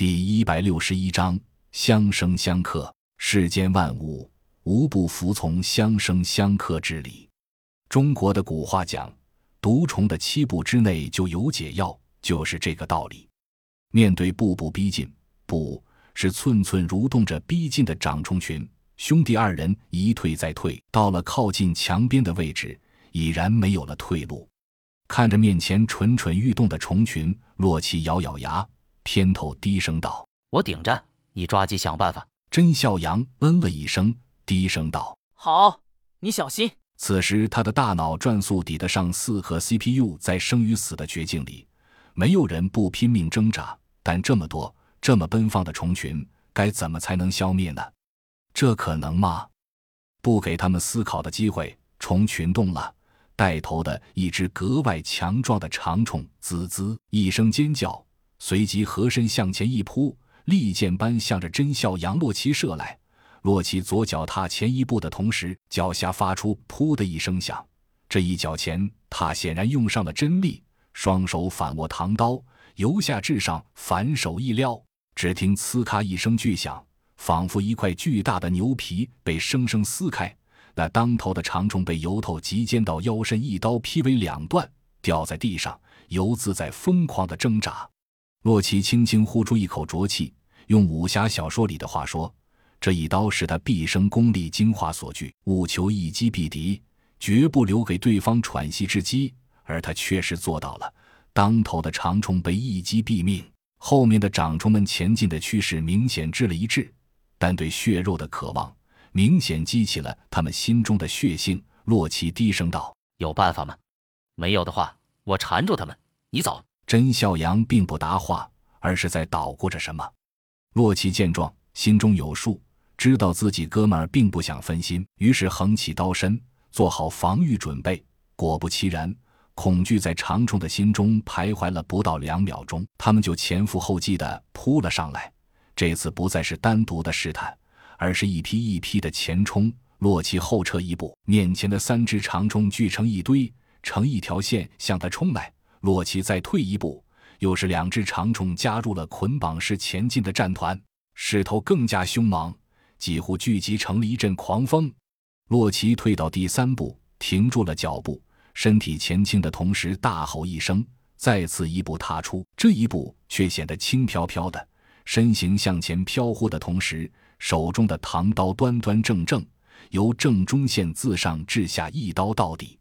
第一百六十一章相生相克。世间万物无不服从相生相克之理。中国的古话讲，毒虫的七步之内就有解药，就是这个道理。面对步步逼近，不是寸寸蠕动着逼近的长虫群。兄弟二人一退再退，到了靠近墙边的位置，已然没有了退路。看着面前蠢蠢欲动的虫群，洛奇咬咬牙。偏头低声道：“我顶着，你抓紧想办法。”甄笑阳嗯了一声，低声道：“好，你小心。”此时他的大脑转速抵得上四核 CPU 在生与死的绝境里，没有人不拼命挣扎。但这么多、这么奔放的虫群，该怎么才能消灭呢？这可能吗？不给他们思考的机会，虫群动了，带头的一只格外强壮的长虫滋滋一声尖叫。随即合身向前一扑，利箭般向着甄笑阳、洛奇射来。洛奇左脚踏前一步的同时，脚下发出“噗”的一声响。这一脚前，他显然用上了真力，双手反握唐刀，由下至上反手一撩。只听“呲咔”一声巨响，仿佛一块巨大的牛皮被生生撕开。那当头的长虫被由头及肩到腰身一刀劈为两段，掉在地上，犹自在疯狂的挣扎。洛奇轻轻呼出一口浊气，用武侠小说里的话说：“这一刀是他毕生功力精华所聚，务求一击毙敌，绝不留给对方喘息之机。”而他确实做到了。当头的长虫被一击毙命，后面的长虫们前进的趋势明显滞了一滞，但对血肉的渴望明显激起了他们心中的血性。洛奇低声道：“有办法吗？没有的话，我缠住他们，你走。”甄笑阳并不答话，而是在捣鼓着什么。洛奇见状，心中有数，知道自己哥们儿并不想分心，于是横起刀身，做好防御准备。果不其然，恐惧在长虫的心中徘徊了不到两秒钟，他们就前赴后继地扑了上来。这次不再是单独的试探，而是一批一批的前冲。洛奇后撤一步，面前的三只长虫聚成一堆，成一条线向他冲来。洛奇再退一步，又是两只长虫加入了捆绑式前进的战团，势头更加凶猛，几乎聚集成了一阵狂风。洛奇退到第三步，停住了脚步，身体前倾的同时大吼一声，再次一步踏出。这一步却显得轻飘飘的，身形向前飘忽的同时，手中的唐刀端端正正，由正中线自上至下一刀到底。